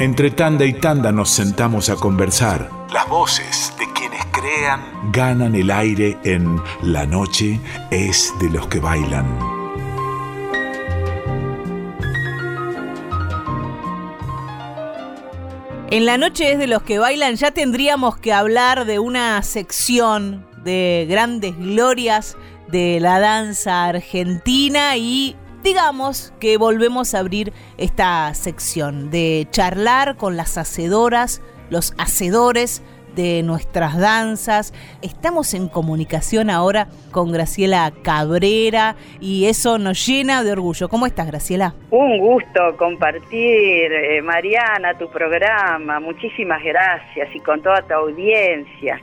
Entre tanda y tanda nos sentamos a conversar. Las voces de quienes crean ganan el aire en La noche es de los que bailan. En la noche es de los que bailan, ya tendríamos que hablar de una sección de grandes glorias de la danza argentina y digamos que volvemos a abrir esta sección de charlar con las hacedoras, los hacedores de nuestras danzas. Estamos en comunicación ahora con Graciela Cabrera y eso nos llena de orgullo. ¿Cómo estás, Graciela? Un gusto compartir, eh, Mariana, tu programa. Muchísimas gracias y con toda tu audiencia.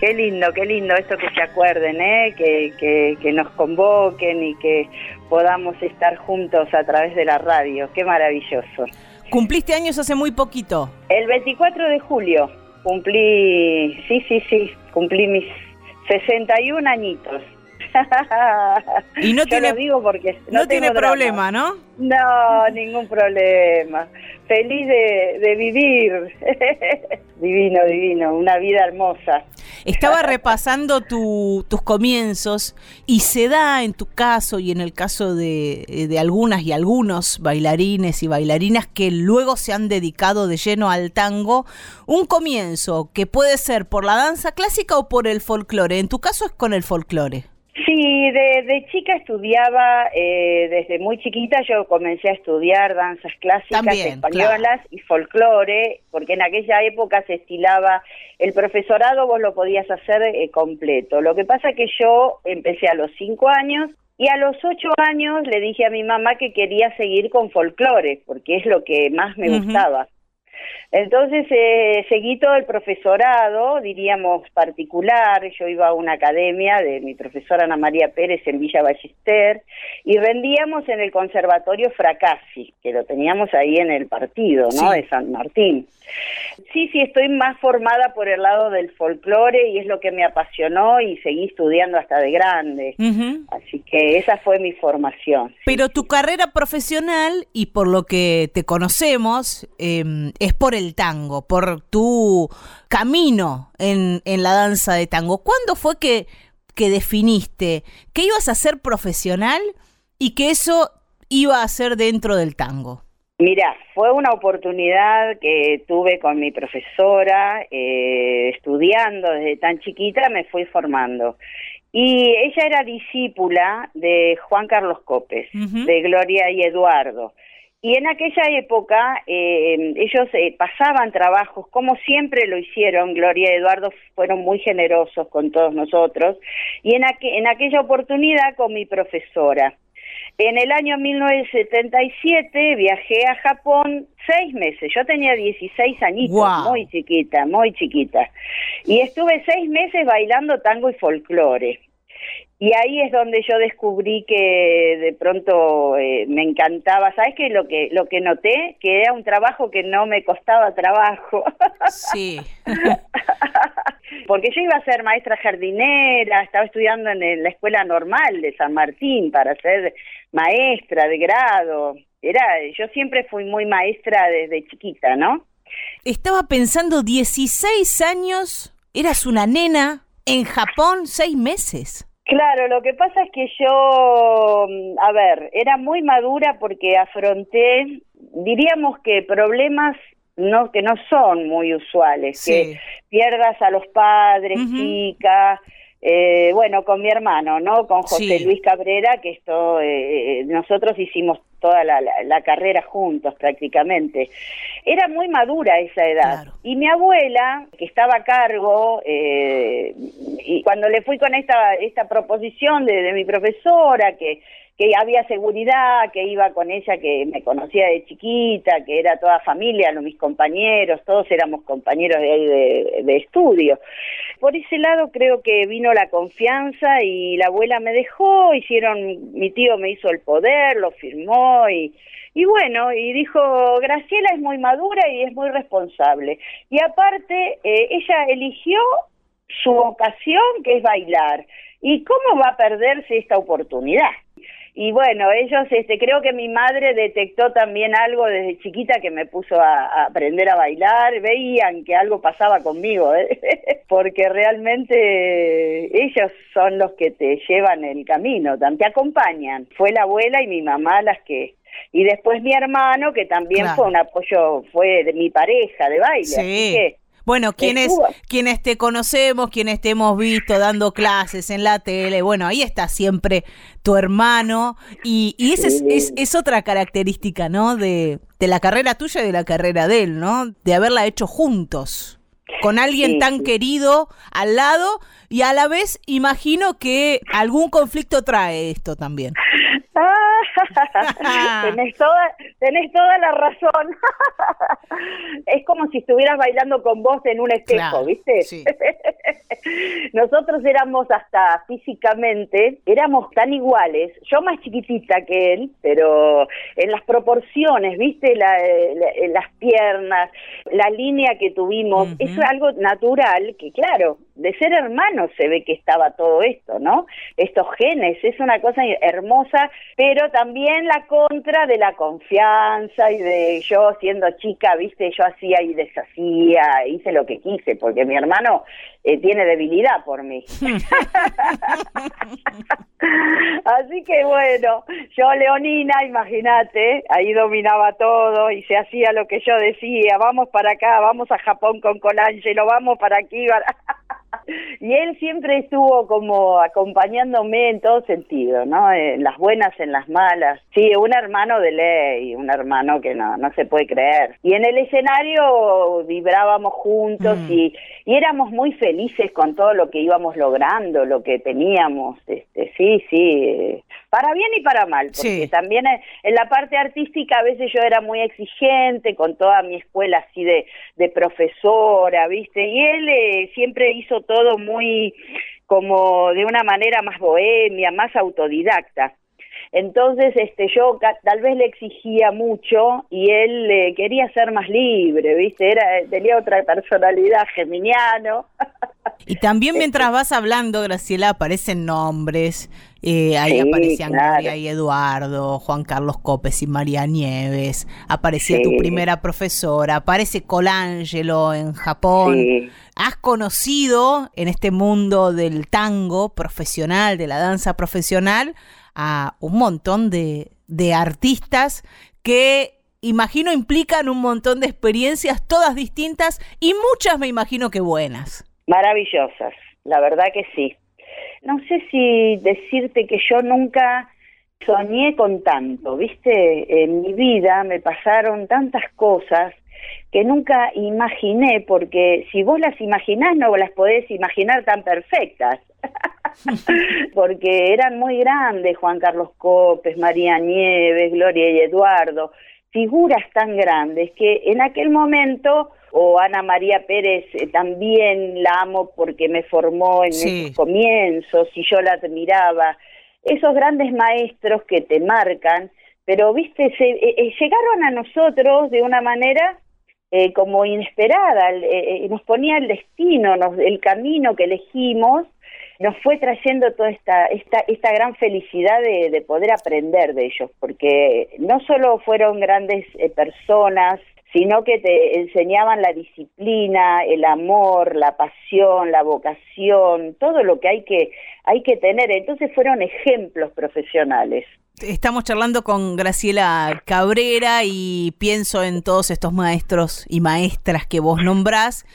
Qué lindo, qué lindo esto que se acuerden, ¿eh? que, que, nos convoquen y que podamos estar juntos a través de la radio. Qué maravilloso. ¿Cumpliste años hace muy poquito? El 24 de julio cumplí, sí, sí, sí, cumplí mis 61 añitos. Y no tiene, digo porque no, tiene problema, ¿no? No, ningún problema. Feliz de, de vivir. divino, divino, una vida hermosa. Estaba repasando tus comienzos y se da en tu caso y en el caso de, de, algunas y algunos bailarines y bailarinas que luego se han dedicado de lleno al tango, un comienzo que puede ser por la danza clásica o por el folclore. En tu caso es con el folclore. Sí, de, chica estudiaba, eh, desde muy chiquita yo comencé a estudiar danzas clásicas españolas y folclore, porque en aquella época se estilaba, el profesorado vos lo podías hacer eh, completo. Lo que pasa que yo empecé a los cinco años y a los ocho años le dije a mi mamá que quería seguir con folclore, porque es lo que más me gustaba. Entonces eh, seguí todo el profesorado, diríamos particular, yo iba a una academia de mi profesora Ana María Pérez en Villa Ballester y rendíamos en el Conservatorio Fracassi, que lo teníamos ahí en el partido, ¿no? De San Martín. Sí, sí, estoy más formada por el lado del folclore y es lo que me apasionó y seguí estudiando hasta de grande. Así que esa fue mi formación. Pero tu carrera profesional y por lo que te conocemos em, es por el tango, por tu camino en, en la danza de tango. ¿Cuándo fue que, que definiste que ibas a ser profesional y que eso iba a ser dentro del tango? Mira, fue una oportunidad que tuve con mi profesora, eh, estudiando desde tan chiquita, me fui formando. Y ella era discípula de Juan Carlos Copes, de Gloria y Eduardo. Y en aquella época eh, ellos eh, pasaban trabajos, como siempre lo hicieron, Gloria y Eduardo fueron muy generosos con todos nosotros, y en, en aquella oportunidad con mi profesora. En el año 1977 viajé a Japón seis meses. Yo tenía 16 añitos, muy chiquita, muy chiquita. Y estuve seis meses bailando tango y folclore. Y ahí es donde yo descubrí que de pronto eh, me encantaba. ¿Sabes qué? Lo que lo que noté que era un trabajo que no me costaba trabajo. Sí. Porque yo iba a ser maestra jardinera, estaba estudiando en la escuela normal de San Martín para ser maestra de grado. Era, yo siempre fui muy maestra desde chiquita, ¿no? Estaba pensando 16 años, eras una nena en Japón seis meses. Claro, lo que pasa es que yo, mm, a ver, era muy madura porque afronté, diríamos que problemas no que no son muy usuales, que pierdas a los padres, chica, eh, bueno, con mi hermano, ¿no? Con José Luis Cabrera, que esto, eh, nosotros hicimos toda la, la, carrera juntos prácticamente. Era muy madura esa edad. Y mi abuela, que estaba a cargo, eh, y cuando le fui con esta, esta proposición de, de mi profesora, que que había seguridad, que iba con ella, que me conocía de chiquita, que era toda familia, mis compañeros, todos éramos compañeros de ahí de, estudio. Por ese lado creo que vino la confianza y la abuela me dejó, hicieron, mi tío me hizo el poder, lo firmó y, y bueno, y dijo, Graciela es muy madura y es muy responsable. Y aparte, eh, ella eligió su vocación, que es bailar. ¿Y cómo va a perderse esta oportunidad? Y bueno, ellos, este, creo que mi madre detectó también algo desde chiquita que me puso a, aprender a bailar, veían que algo pasaba conmigo, ¿eh? porque realmente ellos son los que te llevan el camino, te acompañan. Fue la abuela y mi mamá las que y después mi hermano que también fue un apoyo fue de mi pareja de baile sí. Bueno, quienes, quienes te conocemos, quienes te hemos visto dando clases en la tele, bueno, ahí está siempre tu hermano y, y esa es, es, otra característica, ¿no? De, de la carrera tuya y de la carrera de él, ¿no? De haberla hecho juntos, con alguien tan querido al lado y a la vez imagino que algún conflicto trae esto también. tenés, toda, tenés toda la razón. es como si estuvieras bailando con vos en un espejo, ¿viste? Nosotros éramos hasta físicamente, éramos tan iguales, yo más chiquitita que él, pero en las proporciones, ¿viste? La, las piernas, la línea que tuvimos, es algo natural que, claro, de ser hermanos se ve que estaba todo esto, ¿no? Estos genes, es una cosa hermosa, pero también la contra de la confianza y de yo siendo chica, viste, yo hacía y deshacía, hice lo que quise, porque mi hermano eh, tiene debilidad por mí. Así que bueno, yo Leonina, imagínate, ahí dominaba todo y se hacía lo que yo decía, vamos para acá, vamos a Japón con Colangelo, vamos para aquí. y él siempre estuvo como acompañándome en todo sentido, ¿no? En las buenas, en las malas. Sí, un hermano de ley, un hermano que no, no se puede creer. Y en el escenario vibrábamos juntos mm. y, y éramos muy felices con todo lo que íbamos logrando, lo que teníamos. Este, sí, sí, para bien y para mal, porque también en la parte artística a veces yo era muy exigente con toda mi escuela así de, de profesora, ¿viste? Y él eh, siempre hizo todo muy como de una manera más bohemia, más autodidacta. Entonces, este, yo tal vez le exigía mucho y él eh, quería ser más libre, ¿viste? Era, tenía otra personalidad, geminiano. Y también mientras vas hablando, Graciela, aparecen nombres. Eh, ahí aparecían Gloria y Eduardo, Juan Carlos Copes y María Nieves. Aparecía tu primera profesora. Aparece Colangelo en Japón. Has conocido en este mundo del tango profesional, de la danza profesional, a un montón de, artistas que imagino implican un montón de experiencias, todas distintas y muchas me imagino que buenas. Maravillosas, la verdad que sí. No sé si decirte que yo nunca soñé con tanto, viste, en mi vida me pasaron tantas cosas que nunca imaginé, porque si vos las imaginás no las podés imaginar tan perfectas. porque eran muy grandes Juan Carlos Copes, María Nieves, Gloria y Eduardo, figuras tan grandes que en aquel momento o Ana María Pérez eh, también la amo porque me formó en esos comienzos y yo la admiraba. Esos grandes maestros que te marcan, pero viste, se, eh, eh, llegaron a nosotros de una manera como inesperada, nos ponía el destino, nos, el camino que elegimos nos fue trayendo toda esta, esta, esta gran felicidad de, de poder aprender de ellos, porque no solo fueron grandes eh, personas, sino que te enseñaban la disciplina, el amor, la pasión, la vocación, todo lo que hay que, hay que tener. Entonces fueron ejemplos profesionales. Estamos charlando con Graciela Cabrera y pienso en todos estos maestros y maestras que vos nombrás.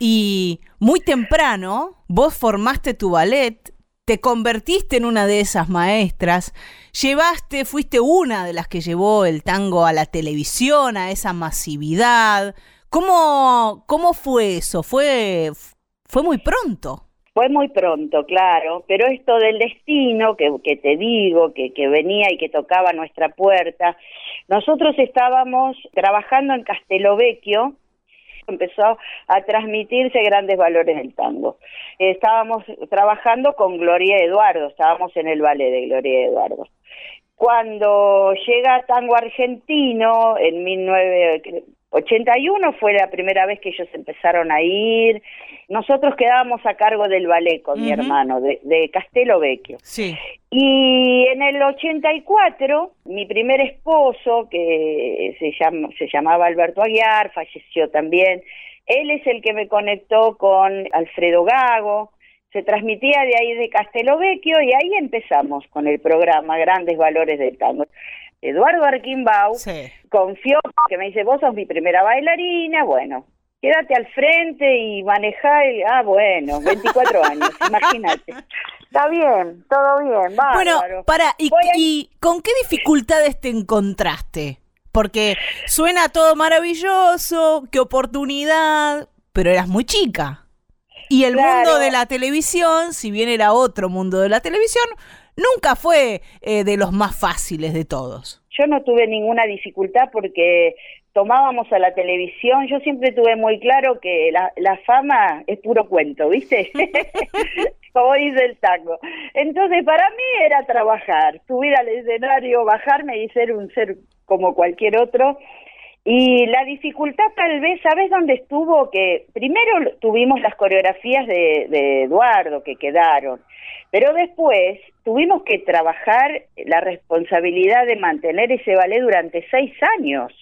Y muy temprano vos formaste tu ballet, te convertiste en una de esas maestras, llevaste, fuiste una de las que llevó el tango a la televisión, a esa masividad. ¿Cómo, cómo fue eso? Fue, fue muy pronto. Fue muy pronto, claro, pero esto del destino que, te digo, que, que venía y que tocaba nuestra puerta, nosotros estábamos trabajando en Castelovecchio, empezó a transmitirse grandes valores del tango. Estábamos trabajando con Gloria Eduardo, estábamos en el ballet de Gloria Eduardo. Cuando llega Tango Argentino en 19 81 fue la primera vez que ellos empezaron a ir. Nosotros quedábamos a cargo del ballet con mi hermano, de, de Castelo Vecchio. Sí. Y en el 84, mi primer esposo, que se, llama, se llamaba Alberto Aguiar, falleció también. Él es el que me conectó con Alfredo Gago, se transmitía de ahí de Castelovecchio y ahí empezamos con el programa Grandes Valores del Tango. Eduardo Arquimbau confió, que me dice, vos sos mi primera bailarina, bueno, quédate al frente y manejá, ah, bueno, 24 años, imagínate. Está bien, todo bien, Bueno, para, ¿y, ¿y con qué dificultades te encontraste? Porque suena todo maravilloso, qué oportunidad, pero eras muy chica. Y el mundo de la televisión, si bien era otro mundo de la televisión, nunca fue eh, de los más fáciles de todos. Yo no tuve ninguna dificultad porque tomábamos a la televisión, yo siempre tuve muy claro que la, la fama es puro cuento, ¿viste? Como dice el tango. Entonces, para mí era trabajar, subir al escenario, bajarme y ser un ser como cualquier otro y la dificultad tal vez, ¿sabes dónde estuvo? Que primero tuvimos las coreografías de, Eduardo que quedaron, pero después tuvimos que trabajar la responsabilidad de mantener ese ballet durante seis años.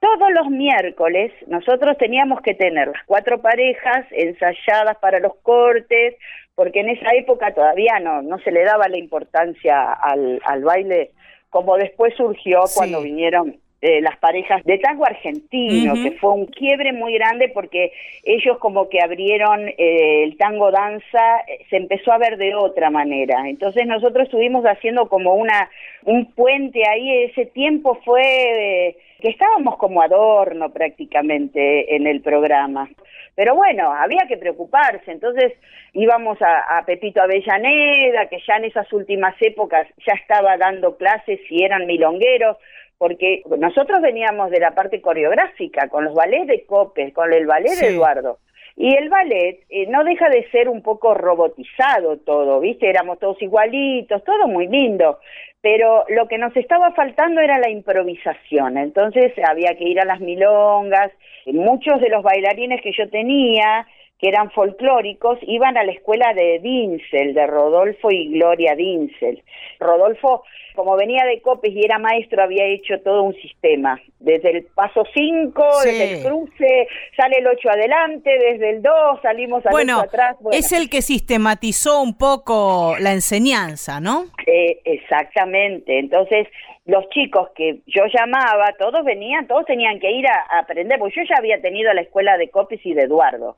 Todos los miércoles nosotros teníamos que tener las cuatro parejas ensayadas para los cortes, porque en esa época todavía no, no se le daba la importancia al, al baile como después surgió cuando vinieron eh, las parejas de tango argentino, que fue un quiebre muy grande porque ellos como que abrieron eh, el tango danza, eh, se empezó a ver de otra manera. Entonces nosotros estuvimos haciendo como una un puente ahí, ese tiempo fue que estábamos como adorno prácticamente en el programa. Pero bueno, había que preocuparse, entonces íbamos a, a, Pepito Avellaneda, que ya en esas últimas épocas ya estaba dando clases y eran milongueros, porque nosotros veníamos de la parte coreográfica, con los ballets de Copes, con el ballet de Eduardo. Y el ballet eh, no deja de ser un poco robotizado todo, ¿viste? Éramos todos igualitos, todo muy lindo, pero lo que nos estaba faltando era la improvisación, entonces había que ir a las milongas, muchos de los bailarines que yo tenía, que eran folclóricos, iban a la escuela de Dinsel, de Rodolfo y Gloria Dinsel. Rodolfo, como venía de Copes y era maestro, había hecho todo un sistema. Desde el paso 5, desde el cruce, sale el 8 adelante, desde el 2 salimos al bueno, atrás. Bueno, es el que sistematizó un poco la enseñanza, ¿no? Eh, exactamente. Entonces, los chicos que yo llamaba, todos venían, todos tenían que ir a, a aprender, porque yo ya había tenido la escuela de Copes y de Eduardo.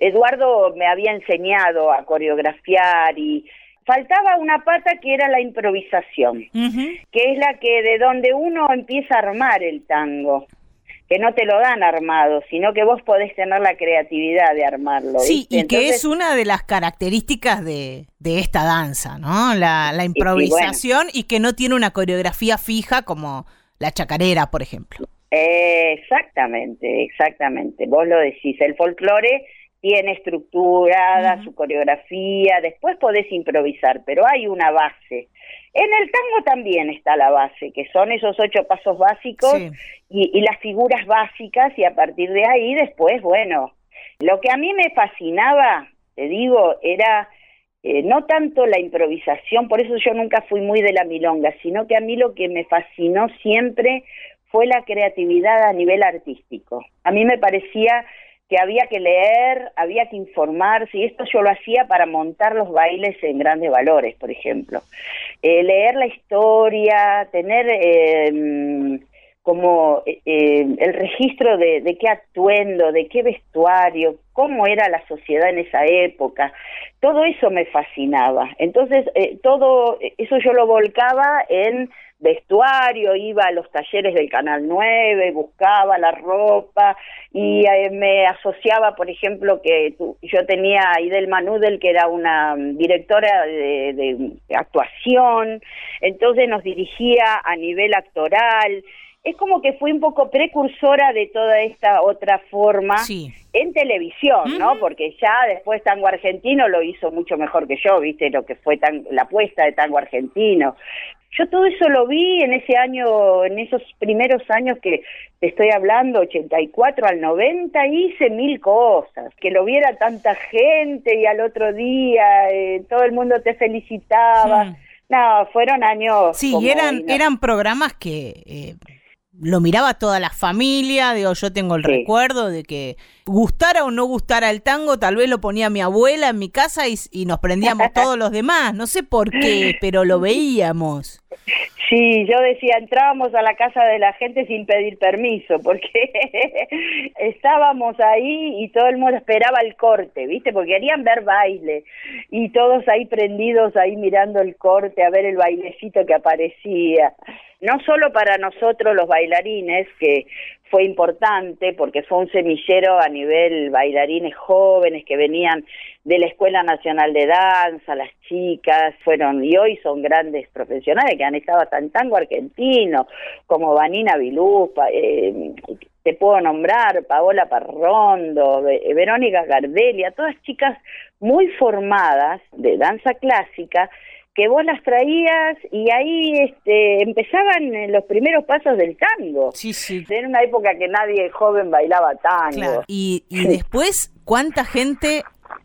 Eduardo me había enseñado a coreografiar y faltaba una pata que era la improvisación, que es la que de donde uno empieza a armar el tango que no te lo dan armado, sino que vos podés tener la creatividad de armarlo. Sí, y que es una de las características de, de esta danza, ¿no? La, la improvisación y, que no tiene una coreografía fija como la chacarera, por ejemplo. exactamente, exactamente. Vos lo decís, el folclore tiene estructurada su coreografía, después podés improvisar, pero hay una base. En el tango también está la base, que son esos ocho pasos básicos y, las figuras básicas, y a partir de ahí después, bueno, lo que a mí me fascinaba, te digo, era eh, no tanto la improvisación, por eso yo nunca fui muy de la milonga, sino que a mí lo que me fascinó siempre fue la creatividad a nivel artístico. A mí me parecía que había que leer, había que informarse, y esto yo lo hacía para montar los bailes en grandes valores, por ejemplo. Eh, leer la historia, tener eh, como eh, el registro de, de, qué atuendo, de qué vestuario, cómo era la sociedad en esa época, todo eso me fascinaba. Entonces, todo eso yo lo volcaba en vestuario, iba a los talleres del Canal 9, buscaba la ropa y eh, me asociaba, por ejemplo, que yo tenía a Idelma Nudel, que era una directora de, actuación, entonces nos dirigía a nivel actoral es como que fui un poco precursora de toda esta otra forma en televisión, ¿no? Porque ya después tango argentino lo hizo mucho mejor que yo, ¿viste? Lo que fue tan, la apuesta de tango argentino. Yo todo eso lo vi en ese año, en esos primeros años que te estoy hablando, 84 al 90, hice mil cosas. Que lo viera tanta gente y al otro día eh, todo el mundo te felicitaba. No, fueron años. Sí, eran, eran programas que eh, lo miraba toda la familia, digo, yo tengo el recuerdo de que gustara o no gustara el tango, tal vez lo ponía mi abuela en mi casa y, nos prendíamos todos los demás, no sé por qué, pero lo veíamos. Sí, yo decía, entrábamos a la casa de la gente sin pedir permiso, porque estábamos ahí y todo el mundo esperaba el corte, ¿viste? Porque querían ver baile y todos ahí prendidos, ahí mirando el corte, a ver el bailecito que aparecía no solo para nosotros los bailarines, que fue importante porque fue un semillero a nivel bailarines jóvenes que venían de la Escuela Nacional de Danza, las chicas fueron y hoy son grandes profesionales que han estado hasta en tango argentino, como Vanina Vilú, eh, te puedo nombrar, Paola Parrondo, Verónica Gardelia, todas chicas muy formadas de danza clásica que vos las traías y ahí este, empezaban los primeros pasos del tango. Sí, sí. Era una época que nadie joven bailaba tango. Y, y después, ¿cuánta gente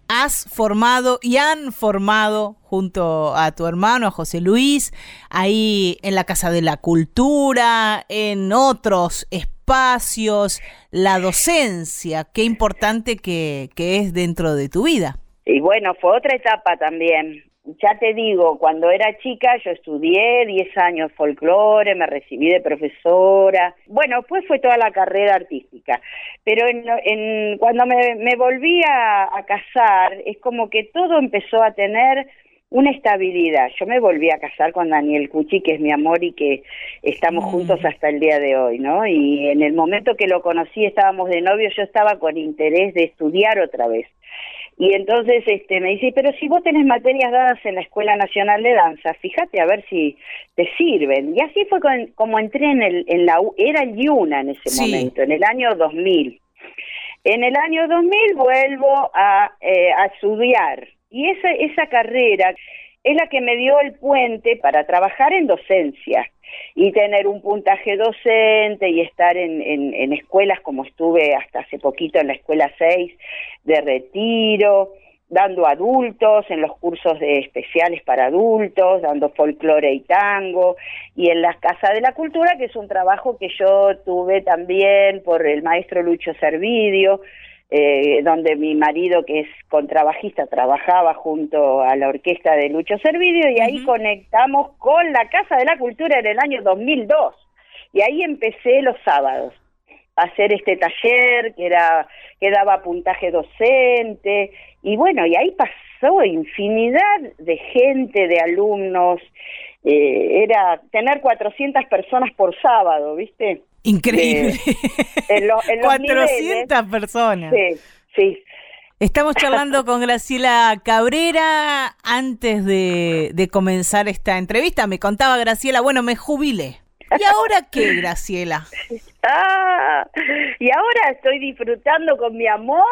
has formado y han formado junto a tu hermano, a José Luis, ahí en la Casa de la Cultura, en otros espacios, la docencia, qué importante que, que es dentro de tu vida. Y bueno, fue otra etapa también ya te digo, cuando era chica yo estudié 10 años folclore, me recibí de profesora, bueno, pues fue toda la carrera artística, pero en, cuando me, volví a, casar es como que todo empezó a tener una estabilidad. Yo me volví a casar con Daniel Cuchi, que es mi amor y que estamos mm. juntos hasta el día de hoy, ¿no? Y en el momento que lo conocí, estábamos de novio, yo estaba con interés de estudiar otra vez. Y entonces este, me dice, pero si vos tenés materias dadas en la Escuela Nacional de Danza, fíjate a ver si te sirven. Y así fue como entré en, el, en la, era el Yuna en ese momento, en el año 2000. En el año 2000 vuelvo a, eh, a estudiar y esa, esa carrera es la que me dio el puente para trabajar en docencia y tener un puntaje docente y estar en, en, escuelas como estuve hasta hace poquito en la escuela 6 de retiro, dando adultos en los cursos de especiales para adultos, dando folclore y tango, y en la Casa de la Cultura, que es un trabajo que yo tuve también por el maestro Lucho Servidio, eh, donde mi marido, que es contrabajista, trabajaba junto a la orquesta de Lucho Servidio y ahí conectamos con la Casa de la Cultura en el año 2002. Y ahí empecé los sábados a hacer este taller que era que daba puntaje docente y bueno, y ahí pasó infinidad de gente, de alumnos, eh, era tener 400 personas por sábado, ¿viste? Increíble. en 400 personas. Sí, sí. Estamos charlando con Graciela Cabrera antes de, de, comenzar esta entrevista. Me contaba Graciela, bueno, me jubilé. ¿Y ahora qué, Graciela? Ah, y ahora estoy disfrutando con mi amor.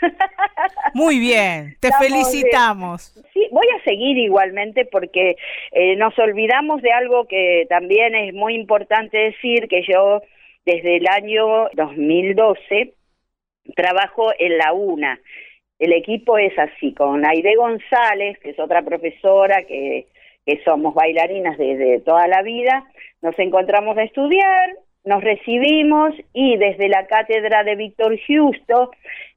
Muy bien, te felicitamos. Sí, voy a seguir igualmente porque eh, nos olvidamos de algo que también es muy importante decir, que yo desde el año 2012 trabajo en la UNA. El equipo es así, con Aide González, que es otra profesora que, que somos bailarinas desde toda la vida, nos encontramos a estudiar, nos recibimos y desde la cátedra de Víctor Justo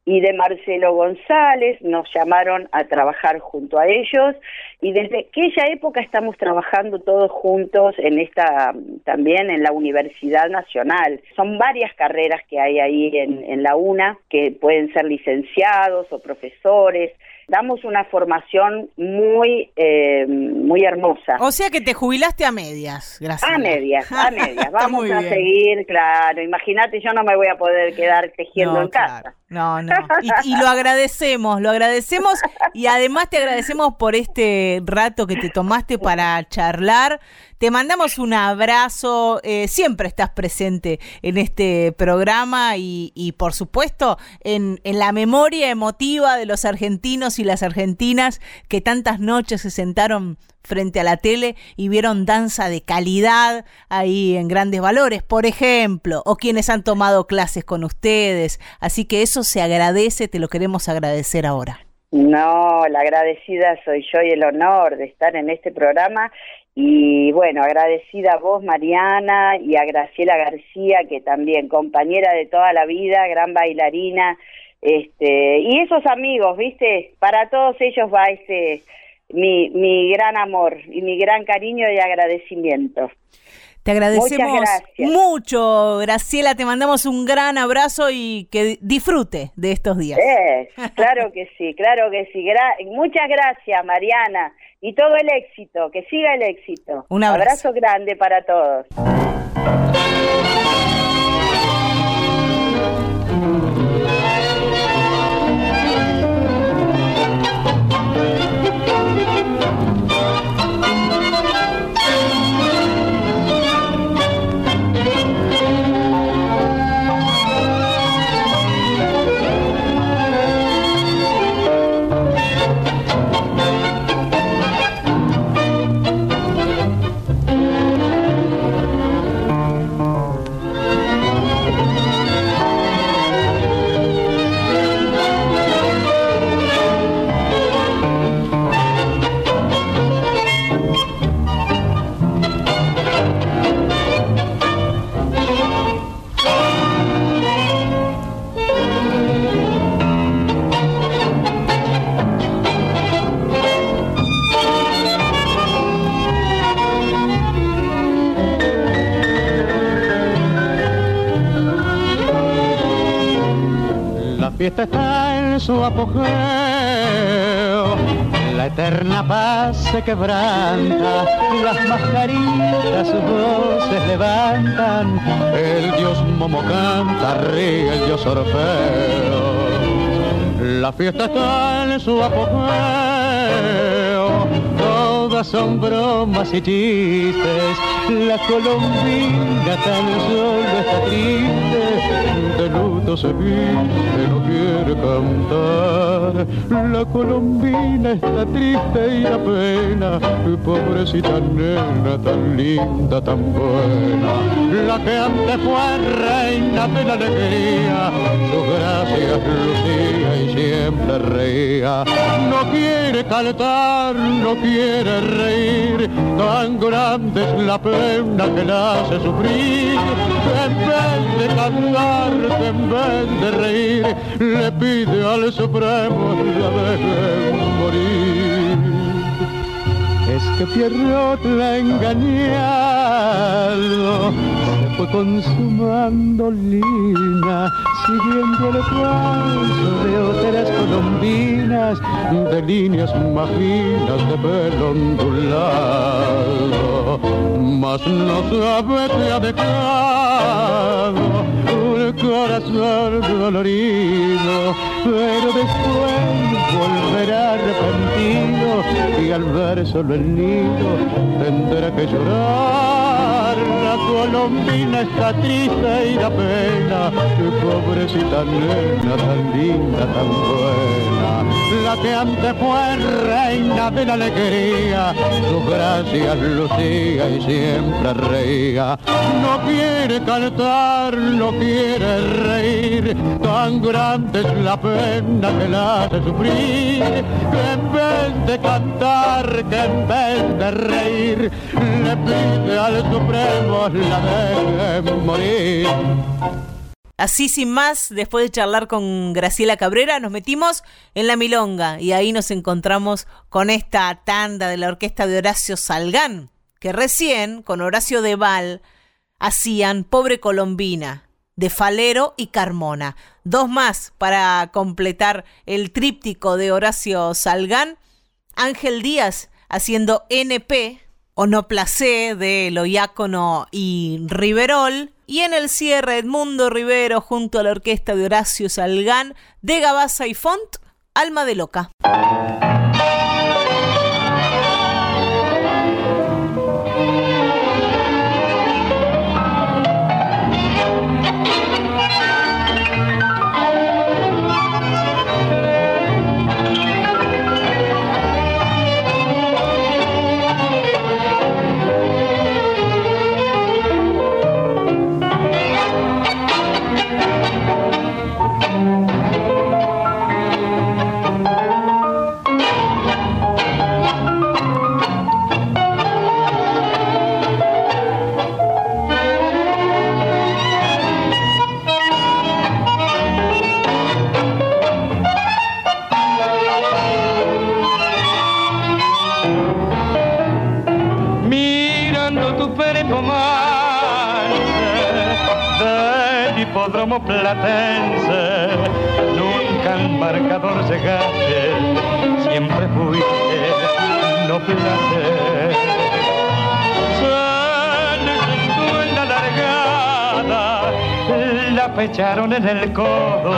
y de Marcelo González nos llamaron a trabajar junto a ellos y desde aquella época estamos trabajando todos juntos en esta también en la Universidad Nacional. Son varias carreras que hay ahí en, la UNA que pueden ser licenciados o profesores damos una formación muy eh, muy hermosa. O sea que te jubilaste a medias, gracias. A medias, a medias. Vamos a seguir, claro. Imagínate, yo no me voy a poder quedar tejiendo en casa. No, no. Y, lo agradecemos, lo agradecemos y además te agradecemos por este rato que te tomaste para charlar. Te mandamos un abrazo, eh, siempre estás presente en este programa y, por supuesto en, en, la memoria emotiva de los argentinos y las argentinas que tantas noches se sentaron frente a la tele y vieron danza de calidad ahí en grandes valores, por ejemplo, o quienes han tomado clases con ustedes. Así que eso se agradece, te lo queremos agradecer ahora. No, la agradecida soy yo y el honor de estar en este programa y bueno, agradecida a vos Mariana y a Graciela García, que también compañera de toda la vida, gran bailarina, este, y esos amigos, ¿viste? Para todos ellos va este mi, mi gran amor y mi gran cariño y agradecimiento. Te agradecemos mucho, Graciela. Te mandamos un gran abrazo y que disfrute de estos días. claro que sí, claro que sí. muchas gracias, Mariana. Y todo el éxito, que siga el éxito. Un abrazo grande para todos. Quebranta, las mascaritas sus voces levantan, el dios Momo canta, ríe el dios Orfeo. La fiesta está en su apogeo, todas son bromas y chistes, la colombina tan solo está triste, de luto se viste, no quiere cantar. La colombina está triste y la pena, pobrecita nena, tan linda, tan buena. La que antes fue reina de la alegría, sus gracias lucía y siempre reía. No quiere cantar, no quiere reír, tan grande es la pena que la hace sufrir, en vez de cantar, en vez de reír, le pide al Supremo la morir. Es que Pierrot la engañado fue consumando lina, siguiendo el paso de otras colombinas, de líneas maginas de pelo ondulado. Mas no sabe que ha dejado corazón dolorido, pero después volverá arrepentido y al ver solo el nido tendrá que llorar colombina está triste y da pena, pobrecita nena, tan linda, tan buena, la que antes fue reina de la alegría, sus gracias lucía y siempre reía, no quiere cantar, no quiere reír, tan grande es la pena que la hace sufrir, que en vez de cantar, que en vez de reír, le pide al Supremo la morir. Así sin más, después de charlar con Graciela Cabrera, nos metimos en la milonga y ahí nos encontramos con esta tanda de la orquesta de Horacio Salgán, que recién con Horacio Deval hacían Pobre Colombina, de Falero y Carmona. Dos más para completar el tríptico de Horacio Salgán. Ángel Díaz haciendo NP, o no placé de Loiácono y Riverol. Y en el cierre Edmundo Rivero junto a la orquesta de Horacio Salgán de Gabasa y Font, Alma de Loca. Platense. Nunca al marcador llegaste, siempre fuiste no placer. en la largada, la fecharon en el codo.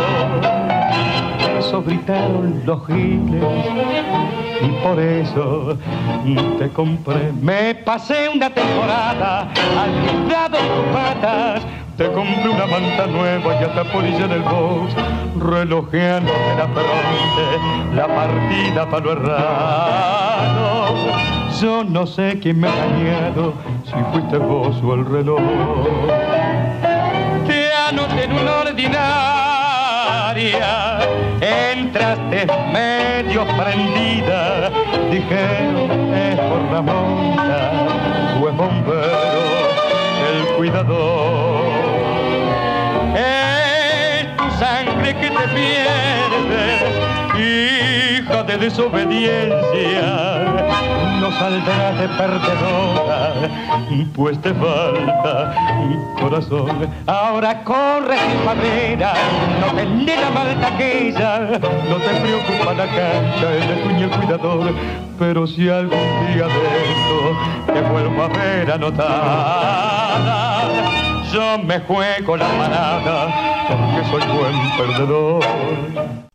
Eso gritaron los giles y por eso te compré. Me pasé una temporada al lado tus patas. Te compré una manta nueva y hasta polilla en el box, relojeando en la frente la partida para lo errado. Yo no sé quién me ha si fuiste vos o el reloj. Te anoté en una ordinaria, entraste medio prendida, dijeron es por la monta, o es bombero el cuidador. Pierde hija de desobediencia, no saldrás de perdedora, pues te falta corazón. Ahora corre sin madera, no te la malta aquella, no te preocupa la cancha, el cuño el cuidador, pero si algún día de esto te vuelvo a ver anotada, yo me juego la parada porque soy buen perdedor.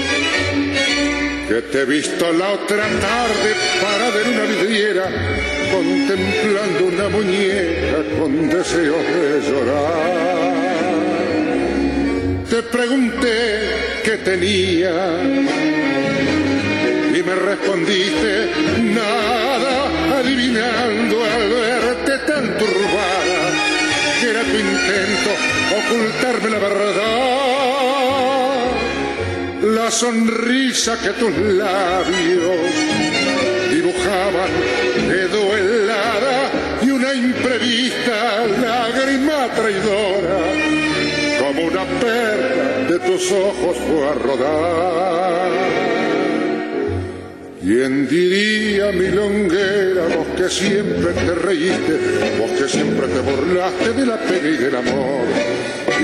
Que te he visto la otra tarde parada en una vidriera, contemplando una muñeca con deseo de llorar. Te pregunté qué tenía me respondiste nada, adivinando al verte tan turbada, que era tu intento ocultarme la verdad. La sonrisa que tus labios dibujaban quedó helada y una imprevista lágrima traidora, como una perla de tus ojos fue a rodar. ¿Quién diría, milonguera, vos que siempre te reíste, vos que siempre te burlaste de la pena y del amor?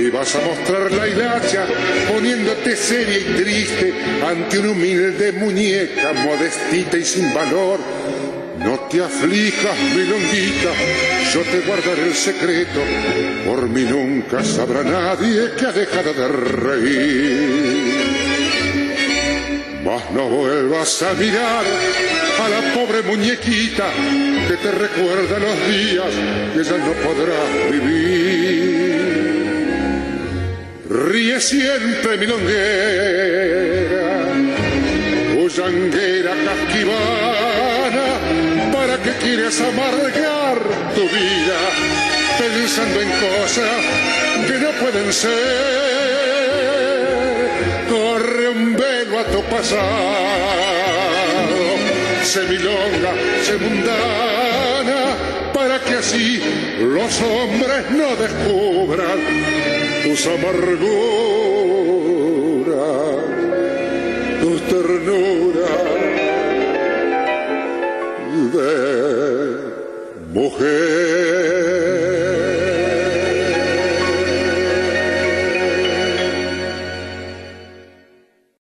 Y vas a mostrar la hilacha poniéndote seria y triste ante una humilde muñeca, modestita y sin valor. No te aflijas, milonguita, yo te guardaré el secreto, por mí nunca sabrá nadie que ha dejado de reír. Mas no vuelvas a mirar a la pobre muñequita que te recuerda los días que ya no podrás vivir. Ríe siempre milonguera, bullanguera casquivana, ¿para que quieres amargar tu vida pensando en cosas que no pueden ser? corre un velo a tu pasado. se milonga, se mundana, para que así los hombres no descubran tus amarguras, tus ternuras de mujer.